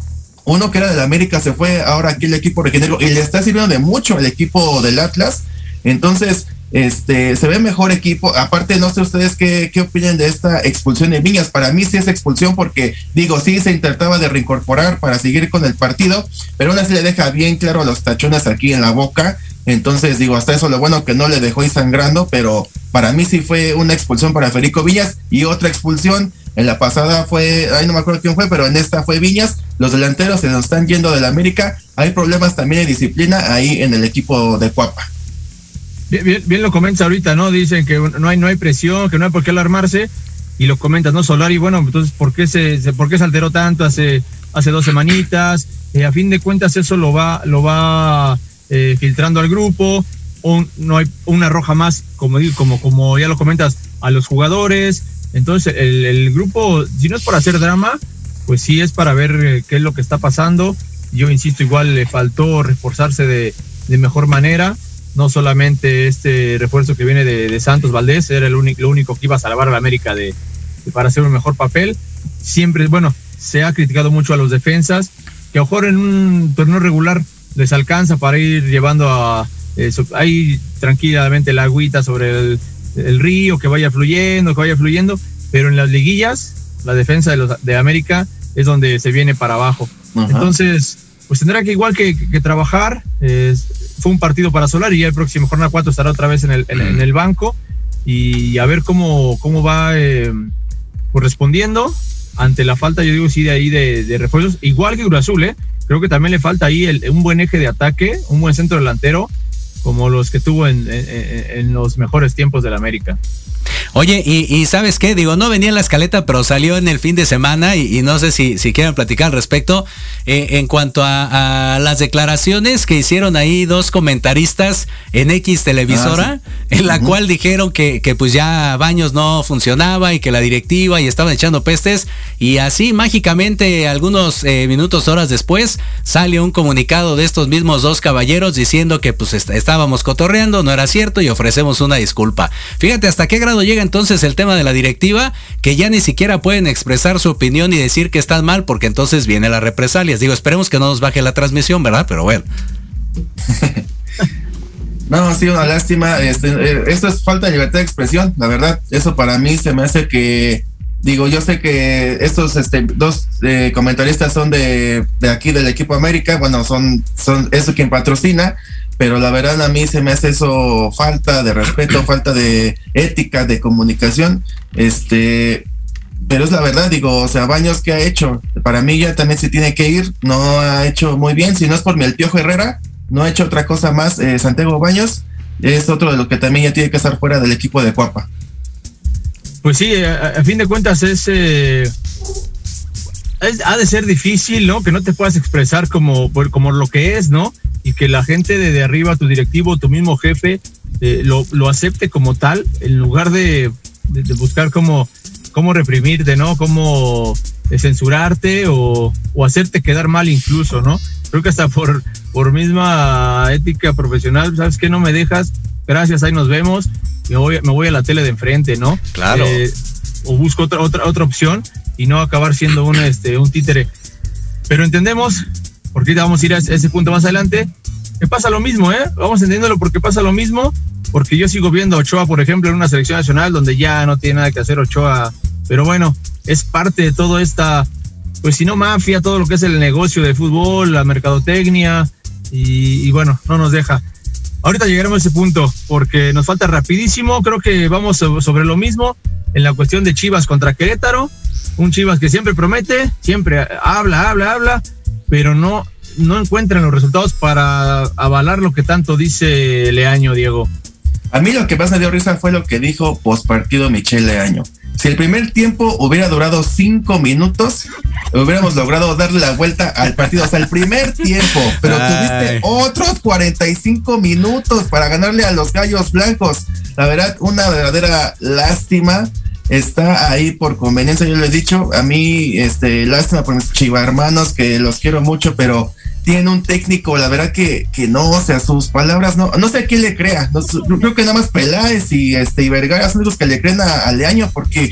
uno que era del América se fue ahora aquí el equipo rojinegro y le está sirviendo de mucho el equipo del Atlas. Entonces, este, se ve mejor equipo. Aparte, no sé ustedes qué, qué opinan de esta expulsión de Viñas. Para mí sí es expulsión porque, digo, sí se intentaba de reincorporar para seguir con el partido, pero aún así le deja bien claro a los tachones aquí en la boca. Entonces, digo, hasta eso lo bueno que no le dejó ir sangrando, pero para mí sí fue una expulsión para Federico Viñas y otra expulsión. En la pasada fue, ahí no me acuerdo quién fue, pero en esta fue Viñas. Los delanteros se nos están yendo del América. Hay problemas también de disciplina ahí en el equipo de Cuapa. Bien, lo comentas ahorita, ¿no? Dicen que no hay, no hay presión, que no hay por qué alarmarse, y lo comentas, ¿no? Solari, bueno, entonces, ¿por qué se, por qué alteró tanto hace, hace dos semanitas? Eh, a fin de cuentas, eso lo va, lo va eh, filtrando al grupo, no hay una roja más, como, como, como ya lo comentas, a los jugadores. Entonces, el, grupo, si no es por hacer drama, pues sí es para ver eh, qué es lo que está pasando. Yo insisto, igual le faltó reforzarse de, de mejor manera no solamente este refuerzo que viene de, de Santos Valdés, era el único, lo único que iba a salvar a la América de, de, para hacer un mejor papel. Siempre, bueno, se ha criticado mucho a los defensas, que a lo mejor en un torneo regular les alcanza para ir llevando a eh, ahí tranquilamente la agüita sobre el, el, río, que vaya fluyendo, que vaya fluyendo, pero en las liguillas, la defensa de, los, de América es donde se viene para abajo. Ajá. Entonces, pues tendrá que igual que, que, que trabajar. Eh, fue un partido para Solar y ya el próximo jornada 4 estará otra vez en el, banco y a ver cómo, cómo va eh, correspondiendo ante la falta, yo digo, sí, de ahí de, refuerzos, igual que Cruz ¿eh? creo que también le falta ahí el, un buen eje de ataque, un buen centro delantero, como los que tuvo en, en, los mejores tiempos de la América. Oye, y, y, sabes qué, digo, no venía en la escaleta, pero salió en el fin de semana y, y no sé si, si quieren platicar al respecto. Eh, en cuanto a, a, las declaraciones que hicieron ahí dos comentaristas en X televisora, ah, sí. en la uh -huh. cual dijeron que, que pues ya Baños no funcionaba y que la directiva y estaban echando pestes y así mágicamente algunos eh, minutos, horas después, sale un comunicado de estos mismos dos caballeros diciendo que pues est estábamos cotorreando, no era cierto y ofrecemos una disculpa. Fíjate hasta qué grado llega entonces el tema de la directiva que ya ni siquiera pueden expresar su opinión y decir que están mal porque entonces viene la represalias. Digo, esperemos que no nos baje la transmisión, ¿verdad? Pero bueno. No, sí, una lástima. Este, eh, esto es falta de libertad de expresión, la verdad. Eso para mí se me hace que, digo, yo sé que estos este, dos eh, comentaristas son de, de, aquí del equipo América, bueno, son, son eso quien patrocina, pero la verdad a mí se me hace eso falta de respeto, falta de ética, de comunicación, este, pero es la verdad, digo, o sea, Baños que ha hecho, para mí ya también se tiene que ir, no ha hecho muy bien, si no es por mi el Piojo Herrera, no ha hecho otra cosa más, eh, Santiago Baños, es otro de lo que también ya tiene que estar fuera del equipo de Cuapa. Pues sí, a, a fin de cuentas es, eh, es, ha de ser difícil, ¿no? Que no te puedas expresar como, como lo que es, ¿no? Y que la gente de, de arriba, tu directivo, tu mismo jefe, eh, lo, lo, acepte como tal, en lugar de, de, de, buscar cómo, cómo reprimirte, ¿no? Cómo censurarte o, o, hacerte quedar mal incluso, ¿no? Creo que hasta por, por misma ética profesional, ¿sabes qué? No me dejas, gracias, ahí nos vemos, me voy, me voy a la tele de enfrente, ¿no? Claro. Eh, o busco otra, otra, otra opción y no acabar siendo un, este, un títere. Pero entendemos porque ahorita vamos a ir a ese punto más adelante. Me pasa lo mismo, ¿eh? Vamos entendiéndolo porque pasa lo mismo, porque yo sigo viendo a Ochoa, por ejemplo, en una selección nacional donde ya no tiene nada que hacer Ochoa, pero bueno, es parte de toda esta, pues si no mafia, todo lo que es el negocio de fútbol, la mercadotecnia, y, y bueno, no nos deja. Ahorita llegaremos a ese punto, porque nos falta rapidísimo, creo que vamos sobre lo mismo en la cuestión de Chivas contra Querétaro, un Chivas que siempre promete, siempre habla, habla, habla, pero no, no encuentran los resultados para avalar lo que tanto dice Leaño, Diego. A mí lo que más me dio risa fue lo que dijo postpartido Michelle Leaño. Si el primer tiempo hubiera durado cinco minutos, hubiéramos logrado darle la vuelta al partido. O sea, el primer tiempo, pero Ay. tuviste otros 45 minutos para ganarle a los gallos blancos. La verdad, una verdadera lástima está ahí por conveniencia, yo lo he dicho, a mí, este, lástima por mis chivarmanos, que los quiero mucho, pero tiene un técnico, la verdad que, que no, o sea, sus palabras, no, no sé a quién le crea, no, creo que nada más Peláez y este y Vergara son los que le creen a, a Leaño, porque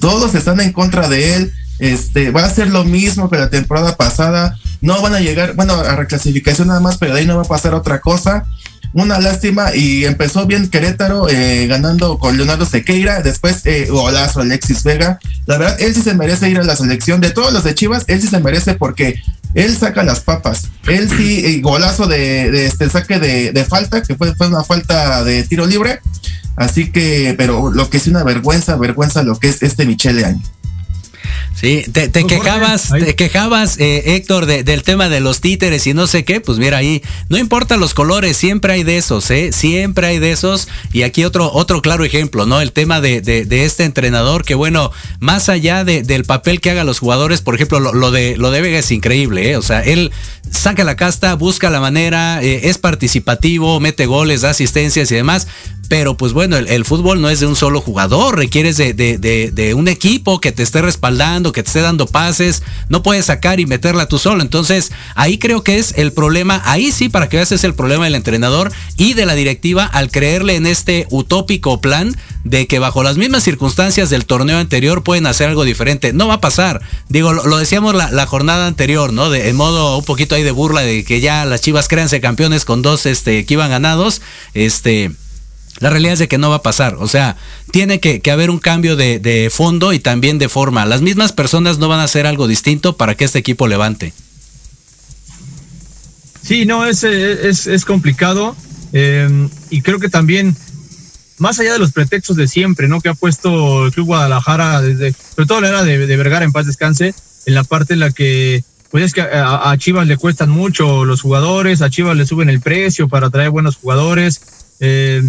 todos están en contra de él, este, va a ser lo mismo que la temporada pasada, no van a llegar, bueno, a reclasificación nada más, pero ahí no va a pasar otra cosa, una lástima y empezó bien Querétaro eh, ganando con Leonardo Sequeira, después eh, golazo Alexis Vega. La verdad, él sí se merece ir a la selección. De todos los de Chivas, él sí se merece porque él saca las papas. Él sí, eh, golazo de, este saque de, falta, que fue, fue una falta de tiro libre. Así que, pero lo que es una vergüenza, vergüenza lo que es este Michele Año. Sí, te, quejabas, te quejabas, eh, Héctor, del tema de los títeres y no sé qué, pues mira ahí, no importa los colores, siempre hay de esos, ¿eh? Siempre hay de esos. Y aquí otro, otro claro ejemplo, ¿no? El tema de, de, este entrenador, que bueno, más allá del papel que haga los jugadores, por ejemplo, lo, de, lo de Vega es increíble, ¿eh? O sea, él saca la casta, busca la manera, eh, es participativo, mete goles, da asistencias y demás, pero pues bueno, el, fútbol no es de un solo jugador, requieres de, de, un equipo que te esté respaldando, que te esté dando pases, no puedes sacar y meterla tú solo. Entonces, ahí creo que es el problema, ahí sí, para que veas, es el problema del entrenador y de la directiva al creerle en este utópico plan de que bajo las mismas circunstancias del torneo anterior pueden hacer algo diferente. No va a pasar. Digo, lo, decíamos la, jornada anterior, ¿no? De, en modo un poquito ahí de burla de que ya las Chivas créanse campeones con dos este, que iban ganados. Este la realidad es de que no va a pasar. O sea, tiene que, haber un cambio de, fondo y también de forma. Las mismas personas no van a hacer algo distinto para que este equipo levante. Sí, no, es, es, complicado. Em, y creo que también, más allá de los pretextos de siempre, ¿no? Que ha puesto el Club Guadalajara, desde, sobre todo la era de, Vergara en paz descanse, en la parte en la que pues es que a, Chivas le cuestan mucho los jugadores, a Chivas le suben el precio para traer buenos jugadores. Eh,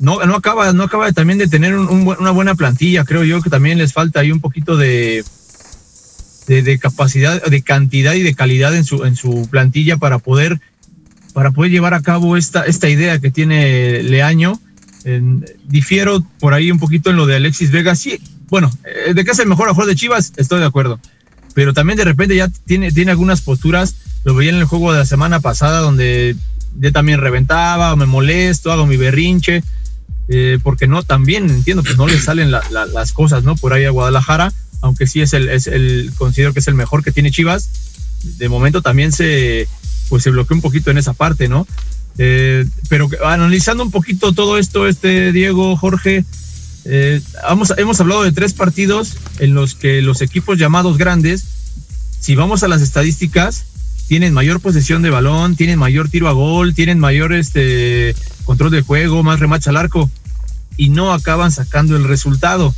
no, no acaba, no acaba también de tener una buena plantilla, creo yo que también les falta ahí un poquito de, de, capacidad, de cantidad y de calidad en su, en su plantilla para poder, para poder llevar a cabo esta, esta idea que tiene Leaño. difiero por ahí un poquito en lo de Alexis Vega. Sí, bueno, eh, de que es el mejor jugador de Chivas, estoy de acuerdo. Pero también de repente ya tiene, tiene algunas posturas. Lo veía en el juego de la semana pasada donde yo también reventaba, me molesto, hago mi berrinche. Eh, porque no, también entiendo que no le salen las cosas, ¿no? Por ahí a Guadalajara, aunque sí es el, es el, considero que es el mejor que tiene Chivas, de momento también se, pues se bloqueó un poquito en esa parte, ¿no? Eh, pero analizando un poquito todo esto, este Diego, Jorge, eh, hemos, hablado de tres partidos en los que los equipos llamados grandes, si vamos a las estadísticas, tienen mayor posesión de balón, tienen mayor tiro a gol, tienen mayor este control de juego, más remates al arco y no acaban sacando el resultado.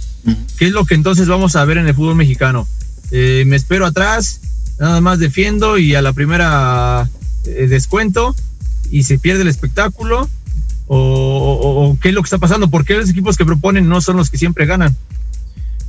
¿Qué es lo que entonces vamos a ver en el fútbol mexicano? Eh, me espero atrás, nada más defiendo y a la primera eh, descuento y se pierde el espectáculo. O, qué es lo que está pasando? ¿Por qué los equipos que proponen no son los que siempre ganan?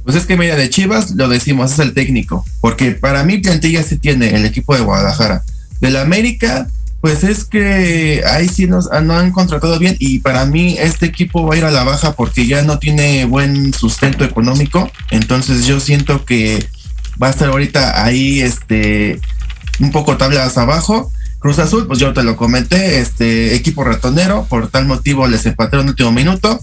Pues es que mira, de Chivas lo decimos, es el técnico, porque para mí plantilla sí tiene el equipo de Guadalajara. Del América, pues es que ahí sí nos ah, no han contratado bien y para mí este equipo va a ir a la baja porque ya no tiene buen sustento económico. Entonces yo siento que va a estar ahorita ahí este un poco tablas abajo. Cruz Azul, pues yo te lo comenté, este equipo ratonero, por tal motivo les empataron en el último minuto.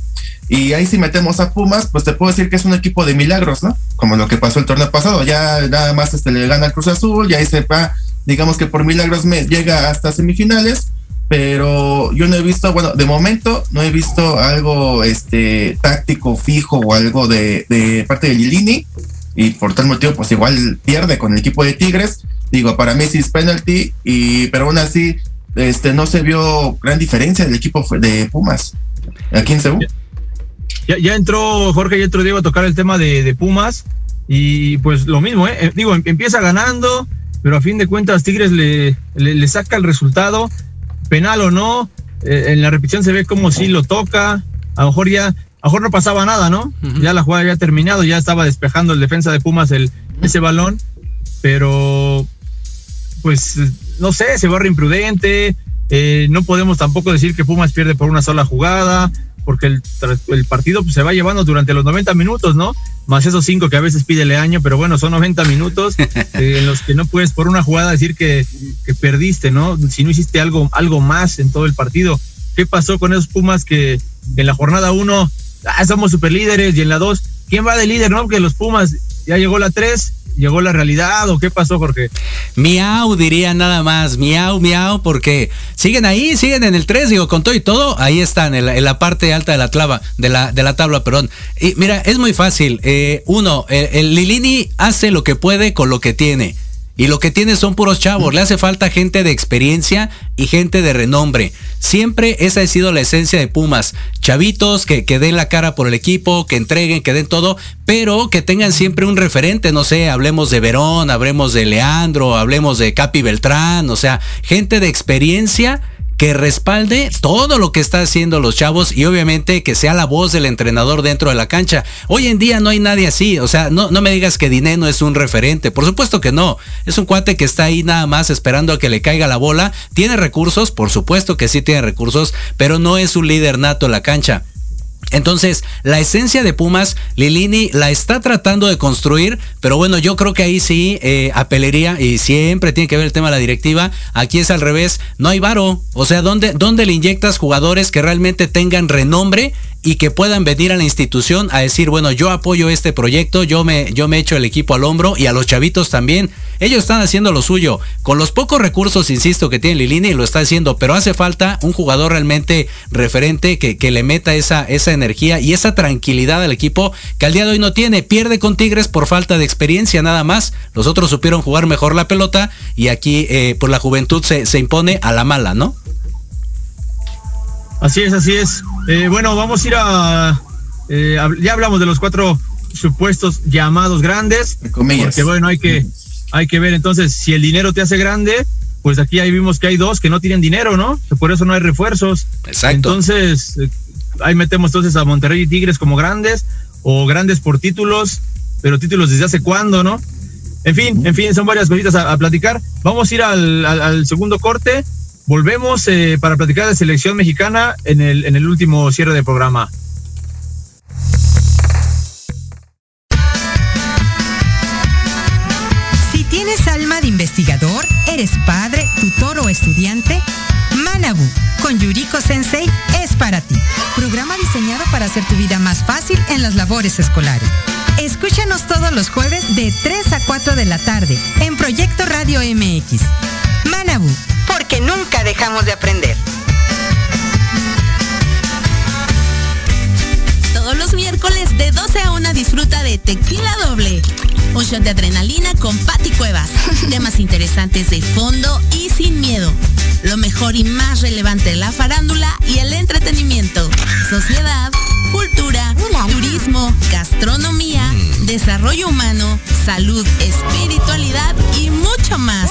Y ahí si metemos a Pumas, pues te puedo decir que es un equipo de milagros, ¿no? Como lo que pasó el torneo pasado, ya nada más este le gana Cruz Azul, y ahí se va digamos que por milagros me llega hasta semifinales, pero yo no he visto, bueno, de momento no he visto algo este táctico fijo o algo de, de parte de Lilini y por tal motivo pues igual pierde con el equipo de Tigres. Digo, para Messi es penalty y pero aún así este no se vio gran diferencia del equipo de Pumas. Aquí en Seúl. Ya, ya entró Jorge y entró Diego a tocar el tema de, de Pumas y pues lo mismo, ¿eh? eh digo, em, empieza ganando, pero a fin de cuentas Tigres le, le, saca el resultado, penal o no, eh, en la repetición se ve como si lo toca, a lo mejor ya, a lo mejor no pasaba nada, ¿no? Ya la jugada había terminado, ya estaba despejando el defensa de Pumas el, ese balón, pero pues no sé, se barra imprudente, eh, no podemos tampoco decir que Pumas pierde por una sola jugada, porque el, el partido pues, se va llevando durante los 90 minutos, ¿no? Más esos cinco que a veces pide Leaño, pero bueno, son 90 minutos eh, en los que no puedes por una jugada decir que, que, perdiste, ¿no? Si no hiciste algo, algo más en todo el partido. ¿Qué pasó con esos Pumas que en la jornada uno, ah, somos super líderes y en la dos, ¿quién va de líder, no? Porque los Pumas ya llegó la tres llegó la realidad o qué pasó, Jorge? Miau, diría nada más, miau, miau, porque siguen ahí, siguen en el 3, digo, con todo y todo, ahí están, en la, parte alta de la, clava, de la, de la tabla, perdón. Y mira, es muy fácil. Eh, uno, el Lilini hace lo que puede con lo que tiene. Y lo que tiene son puros chavos. Le hace falta gente de experiencia y gente de renombre. Siempre esa ha sido la esencia de Pumas. Chavitos que, que den la cara por el equipo, que entreguen, que den todo, pero que tengan siempre un referente. No sé, hablemos de Verón, hablemos de Leandro, hablemos de Capi Beltrán. O sea, gente de experiencia que respalde todo lo que está haciendo los chavos y obviamente que sea la voz del entrenador dentro de la cancha. Hoy en día no hay nadie así, o sea, no, no me digas que Diné no es un referente, por supuesto que no, es un cuate que está ahí nada más esperando a que le caiga la bola, tiene recursos, por supuesto que sí tiene recursos, pero no es un líder nato en la cancha. Entonces, la esencia de Pumas, Lilini la está tratando de construir, pero bueno, yo creo que ahí sí eh, apelería y siempre tiene que ver el tema de la directiva. Aquí es al revés, no hay varo. O sea, ¿dónde, dónde le inyectas jugadores que realmente tengan renombre y que puedan venir a la institución a decir, bueno, yo apoyo este proyecto, yo me, yo me echo el equipo al hombro y a los chavitos también. Ellos están haciendo lo suyo. Con los pocos recursos, insisto, que tiene Lilini, lo está haciendo, pero hace falta un jugador realmente referente que, que le meta esa, esa energía y esa tranquilidad al equipo que al día de hoy no tiene. Pierde con Tigres por falta de experiencia nada más. Los otros supieron jugar mejor la pelota y aquí eh, por la juventud se, se impone a la mala, ¿no? Así es, así es. Eh, bueno, vamos a ir eh, a, Ya hablamos de los cuatro supuestos llamados grandes. Porque bueno, hay que, hay que ver entonces si el dinero te hace grande. Pues aquí ahí vimos que hay dos que no tienen dinero, ¿no? por eso no hay refuerzos. Exacto. Entonces, eh, ahí metemos entonces a Monterrey y Tigres como grandes o grandes por títulos, pero títulos desde hace cuándo, ¿no? En fin, en fin, son varias cositas a, platicar. Vamos a ir al segundo corte Volvemos eh, para platicar de selección mexicana en el, en el último cierre de programa. Si tienes alma de investigador, eres padre, tutor o estudiante, Manabu con Yuriko Sensei es para ti. Programa diseñado para hacer tu vida más fácil en las labores escolares. Escúchanos todos los jueves de 3 a 4 de la tarde en Proyecto Radio MX. Manabu porque nunca dejamos de aprender. Todos los miércoles de 12 a 1 disfruta de Tequila Doble. Un shot de adrenalina con Patti Cuevas. Temas interesantes de fondo y sin miedo. Lo mejor y más relevante de la farándula y el entretenimiento. Sociedad, cultura, turismo, gastronomía, mm. desarrollo humano, salud, espiritualidad y mucho más.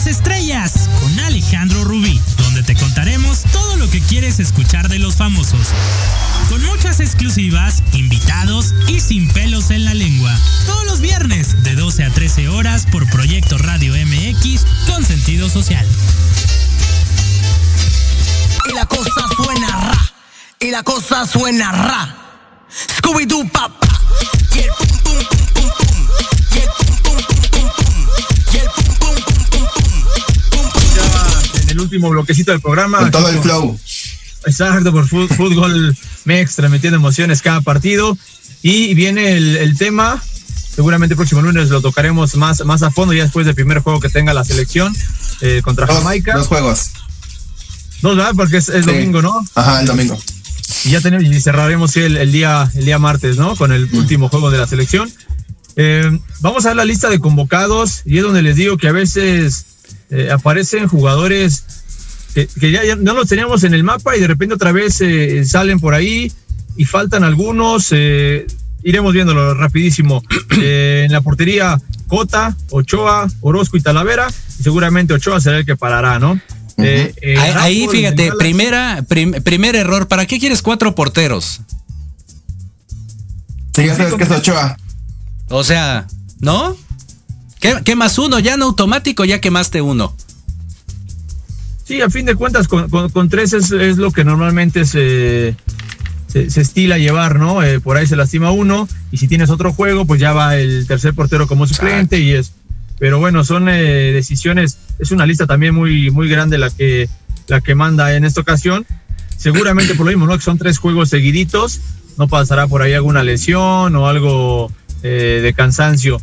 Las estrellas con Alejandro Rubí, donde te contaremos todo lo que quieres escuchar de los famosos. Con muchas exclusivas, invitados y sin pelos en la lengua. Todos los viernes de 12 a 13 horas por Proyecto Radio MX con sentido social. Y la cosa suena ra. Y la cosa suena ra. Scooby-Doo papá. El último bloquecito del programa. Con todo el flow. Exacto, por fútbol mex, transmitiendo emociones cada partido. Y viene el, tema, seguramente el próximo lunes lo tocaremos más, más a fondo, ya después del primer juego que tenga la selección eh, contra Jamaica. Dos juegos. Dos, ¿verdad? Porque es, el domingo, ¿no? Ajá, el domingo. Y ya tenemos, y cerraremos el, día, el día martes, ¿no? Con el último juego de la selección. Eh, vamos a ver la lista de convocados y es donde les digo que a veces eh, aparecen jugadores que, ya, no los teníamos en el mapa y de repente otra vez eh, salen por ahí y faltan algunos. Eh, iremos viéndolo rapidísimo. en la portería, Cota, Ochoa, Orozco y Talavera. Y seguramente Ochoa será el que parará, ¿no? Eh, eh, ahí, fíjate, primera, prim- primer error. ¿Para qué quieres cuatro porteros? Sí, ya sabes que es Ochoa. O sea, ¿no? ¿Qué, qué más uno? Ya en automático ya quemaste uno. Sí, a fin de cuentas, con, con- con tres es, es lo que normalmente se, se, se estila llevar, ¿no? Eh, por ahí se lastima uno, y si tienes otro juego, pues ya va el tercer portero como suplente y es. Pero bueno, son eh, decisiones, es una lista también muy, muy grande la que, la que manda en esta ocasión. Seguramente por lo mismo, ¿no? Que son tres juegos seguiditos, no pasará por ahí alguna lesión o algo eh, de cansancio,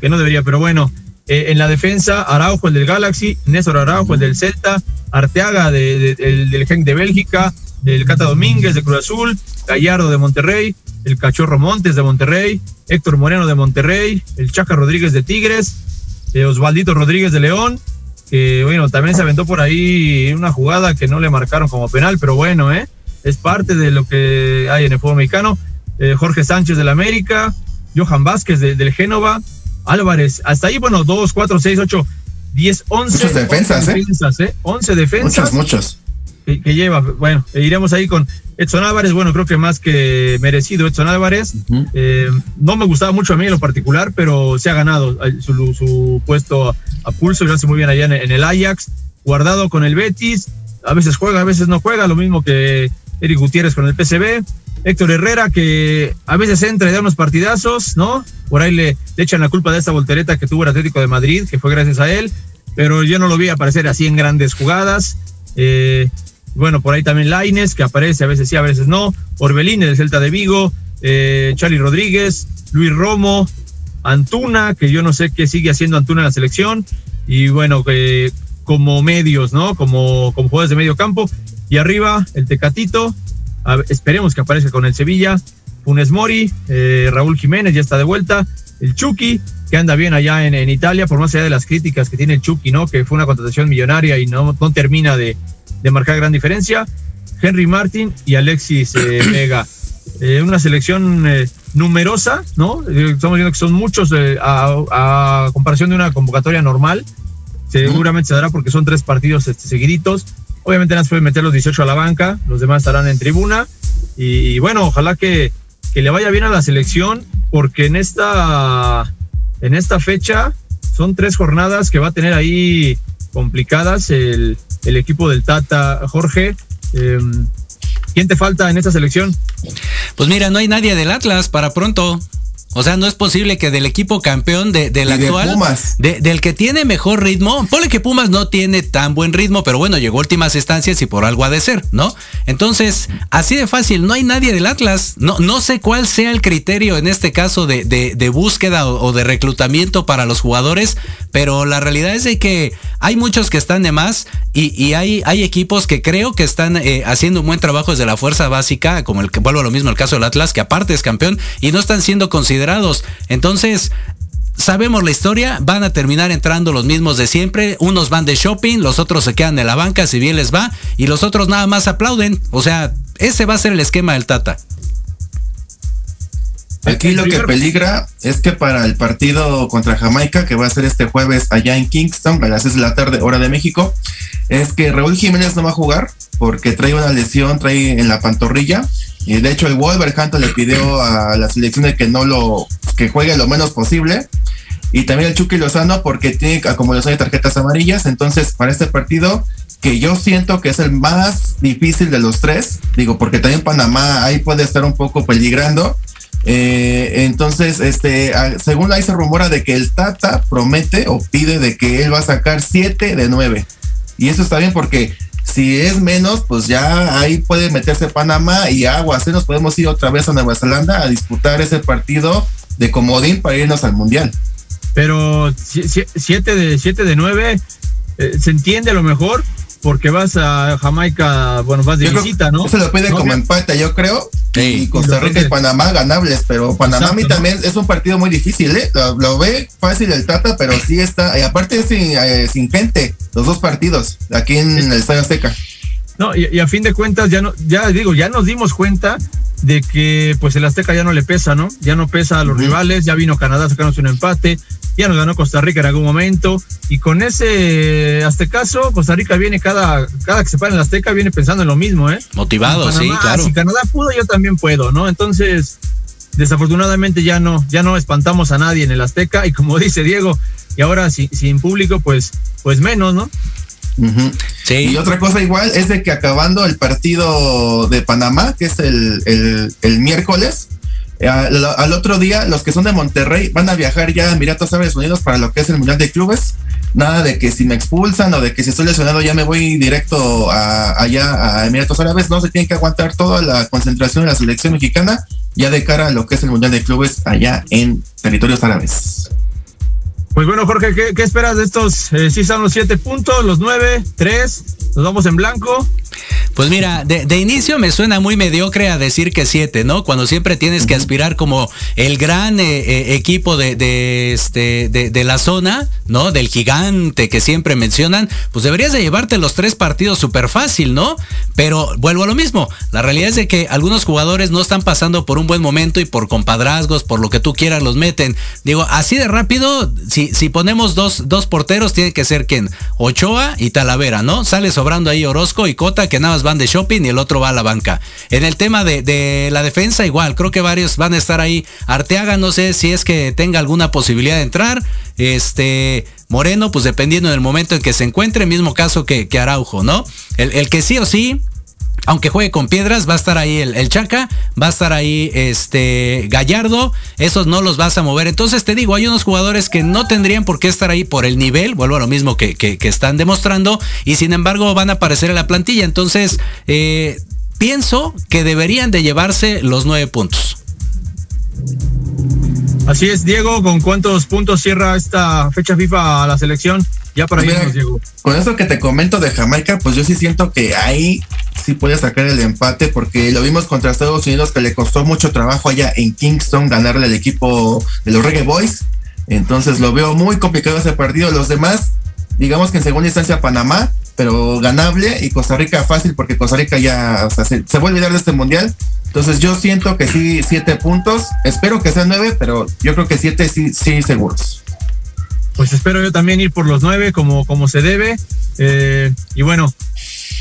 que no debería, pero bueno. Eh, en la defensa, Araujo, el del Galaxy, Néstor Araujo, el del Celta, Arteaga, de- de- el del Genk de Bélgica, el Cata Domínguez de Cruz Azul, Gallardo de Monterrey, el Cachorro Montes de Monterrey, Héctor Moreno de Monterrey, el Chaca Rodríguez de Tigres, eh, Osvaldito Rodríguez de León, que bueno, también se aventó por ahí una jugada que no le marcaron como penal, pero bueno, ¿eh? es parte de lo que hay en el fútbol mexicano. Eh, Jorge Sánchez del América, Johan Vázquez de- del Génova, Álvarez, hasta ahí, bueno, 2, 4, 6, 8, 10, 11. Muchas defensas, 11 ¿eh? defensas, ¿eh? 11 defensas Muchos, muchos. que, que lleva. Bueno, e iremos ahí con Edson Álvarez. Bueno, creo que más que merecido Edson Álvarez. Eh, no me gustaba mucho a mí en lo particular, pero se ha ganado eh, su, su puesto a, a pulso y lo hace muy bien allá en, en el Ajax. Guardado con el Betis. A veces juega, a veces no juega. Lo mismo que Eric Gutiérrez con el PCB. Héctor Herrera, que a veces entra y da unos partidazos, ¿no? Por ahí le, echan la culpa de esta voltereta que tuvo el Atlético de Madrid, que fue gracias a él, pero yo no lo vi aparecer así en grandes jugadas. Eh, bueno, por ahí también Laines, que aparece a veces sí, a veces no. Orbelín, del Celta de Vigo. Eh, Charlie Rodríguez, Luis Romo, Antuna, que yo no sé qué sigue haciendo Antuna en la selección. Y bueno, que como medios, ¿no? Como, como jugadores de medio campo. Y arriba, el Tecatito. A esperemos que aparezca con el Sevilla. Funes Mori, eh, Raúl Jiménez ya está de vuelta. El Chucky, que anda bien allá en, en Italia, por más allá de las críticas que tiene el Chucky, ¿no? Que fue una contratación millonaria y no, no termina de, de marcar gran diferencia. Henry Martin y Alexis eh, Vega. Eh, una selección eh, numerosa, ¿no? Eh, Estamos viendo que son muchos eh, a, a comparación de una convocatoria normal. Seguramente se dará porque son tres partidos este, seguiditos. Obviamente nada más pueden meter los 18 a la banca, los demás estarán en tribuna. Y, bueno, ojalá que, que le vaya bien a la selección, porque en esta, en esta fecha son tres jornadas que va a tener ahí complicadas el, el equipo del Tata Jorge. Eh, ¿Quién te falta en esta selección? Pues mira, no hay nadie del Atlas para pronto. O sea, no es posible que del equipo campeón de, del de actual, Pumas. de- del que tiene mejor ritmo, ponle que Pumas no tiene tan buen ritmo, pero bueno, llegó a últimas instancias y por algo ha de ser, ¿no? Entonces, así de fácil, no hay nadie del Atlas. No, no sé cuál sea el criterio en este caso de, de- de búsqueda o, o de reclutamiento para los jugadores, pero la realidad es de que hay muchos que están de más y, y hay, hay equipos que creo que están eh, haciendo un buen trabajo desde la fuerza básica, como el que vuelvo a lo mismo el caso del Atlas, que aparte es campeón y no están siendo considerados. Entonces, sabemos la historia, van a terminar entrando los mismos de siempre, unos van de shopping, los otros se quedan de la banca si bien les va y los otros nada más aplauden. O sea, ese va a ser el esquema del Tata. Aquí lo que peligra es que para el partido contra Jamaica, que va a ser este jueves allá en Kingston, a las 6 de la tarde, hora de México, es que Raúl Jiménez no va a jugar porque trae una lesión, trae en la pantorrilla. Y de hecho, el Wolverhampton le pidió a la selección de que no lo, que juegue lo menos posible. Y también el Chucky Lozano porque tiene acumulación de tarjetas amarillas. Entonces, para este partido, que yo siento que es el más difícil de los tres, digo, porque también Panamá ahí puede estar un poco peligrando. Eh, entonces, este, según ahí se rumora de que el Tata promete o pide de que él va a sacar 7 de 9. Y eso está bien porque si es menos, pues ya ahí puede meterse Panamá y aguas. ¿eh? Nos podemos ir otra vez a Nueva Zelanda a disputar ese partido de comodín para irnos al Mundial. Pero 7 de, siete de 9 se entiende a lo mejor porque vas a Jamaica, bueno, vas de Yo visita, ¿no? Eso lo pide No, como empate, yo creo. y Costa Rica y. Panamá ganables, pero Panamá a mí Exacto, ¿no? también es un partido muy difícil, ¿eh? Lo, lo ve fácil el Tata, pero sí está, y aparte es sin, eh, sin gente, los dos partidos, aquí en el Estadio Azteca. No, y, y a fin de cuentas, ya no, ya digo, ya nos dimos cuenta de que pues el Azteca ya no le pesa, ¿no? Ya no pesa a los rivales, ya vino Canadá a sacarnos un empate, ya nos ganó Costa Rica en algún momento, y con ese Aztecaso, Costa Rica viene cada, cada que se para en la Azteca, viene pensando en lo mismo, ¿eh? Motivado, sí, claro. Si Canadá pudo, yo también puedo, ¿no? Entonces, desafortunadamente ya no, ya no espantamos a nadie en el Azteca, y como dice Diego, y ahora si, sin público, pues, pues menos, ¿no? sí. Y otra cosa igual es de que acabando el partido de Panamá, que es el, el, el miércoles, al, al, otro día los que son de Monterrey van a viajar ya a Emiratos Árabes Unidos para lo que es el Mundial de Clubes. Nada de que si me expulsan o de que si estoy lesionado ya me voy directo a, allá a Emiratos Árabes. No, se tiene que aguantar toda la concentración de la selección mexicana ya de cara a lo que es el Mundial de Clubes allá en territorios árabes. Pues bueno, Jorge, ¿qué, qué esperas de estos? Eh, sí son los siete puntos, los nueve, tres, nos vamos en blanco. Pues mira, de, de, inicio me suena muy mediocre a decir que siete, ¿no? Cuando siempre tienes que aspirar como el gran eh, eh, equipo de, de este, de, la zona, ¿no? Del gigante que siempre mencionan, pues deberías de llevarte los tres partidos súper fácil, ¿no? Pero vuelvo a lo mismo, la realidad es de que algunos jugadores no están pasando por un buen momento y por compadrazgos, por lo que tú quieras, los meten. Digo, así de rápido, si, si ponemos dos, dos porteros, tiene que ser quién? Ochoa y Talavera, ¿no? Sale sobrando ahí Orozco y Cota, que nada más van de shopping y el otro va a la banca. En el tema de, de, la defensa, igual, creo que varios van a estar ahí. Arteaga, no sé si es que tenga alguna posibilidad de entrar. Este. Moreno, pues dependiendo del momento en que se encuentre, mismo caso que, que Araujo, ¿no? El, el que sí o sí, aunque juegue con piedras, va a estar ahí el, el, Chaca, va a estar ahí este Gallardo, esos no los vas a mover. Entonces te digo, hay unos jugadores que no tendrían por qué estar ahí por el nivel, vuelvo a lo mismo que, que, están demostrando, y sin embargo van a aparecer en la plantilla. Entonces, eh, pienso que deberían de llevarse los nueve puntos. Así es, Diego, ¿con cuántos puntos cierra esta fecha FIFA a la selección? Ya para Mira, irnos, Diego. Con eso que te comento de Jamaica, pues yo sí siento que ahí sí puede sacar el empate, porque lo vimos contra Estados Unidos que le costó mucho trabajo allá en Kingston ganarle al equipo de los Reggae Boys. Entonces lo veo muy complicado ese partido. Los demás, digamos que en segunda instancia Panamá, pero ganable, y Costa Rica fácil, porque Costa Rica ya o sea, se, se vuelve a olvidar de este mundial. Entonces yo siento que sí, siete puntos. Espero que sean nueve, pero yo creo que siete sí, sí seguros. Pues espero yo también ir por los nueve como, como se debe. Eh, y bueno,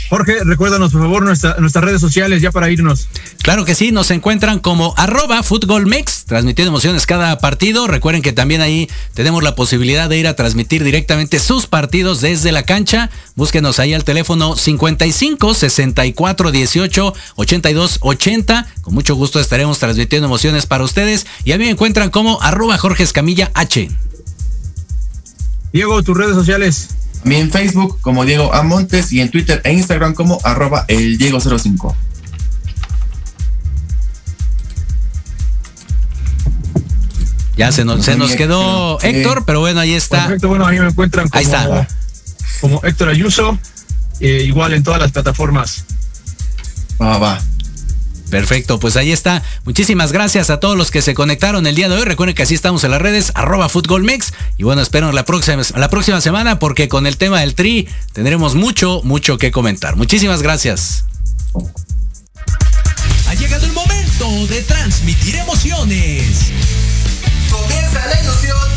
Jorge, recuérdanos por favor nuestra, nuestras redes sociales ya para irnos. Claro que sí, nos encuentran como arroba Mix, transmitiendo emociones cada partido. Recuerden que también ahí tenemos la posibilidad de ir a transmitir directamente sus partidos desde la cancha. Búsquenos ahí al teléfono 55 64 18 82 80. Con mucho gusto estaremos transmitiendo emociones para ustedes. Y a mí me encuentran como arroba Jorge Escamilla H. Diego, tus redes sociales. A mí en Facebook como Diego A. Montes y en Twitter e Instagram como arroba el Diego05. Ya se nos, se nos quedó sí. Héctor, pero bueno, ahí está. Perfecto, bueno, ahí me encuentran como, ahí está. como Héctor Ayuso, eh, igual en todas las plataformas. Va, va. Perfecto, pues ahí está. Muchísimas gracias a todos los que se conectaron el día de hoy. Recuerden que así estamos en las redes, arroba Mix. Y bueno, espero la próxima, la próxima semana porque con el tema del tri tendremos mucho, mucho que comentar. Muchísimas gracias. Ha llegado el momento de transmitir emociones. Comienza la ilusión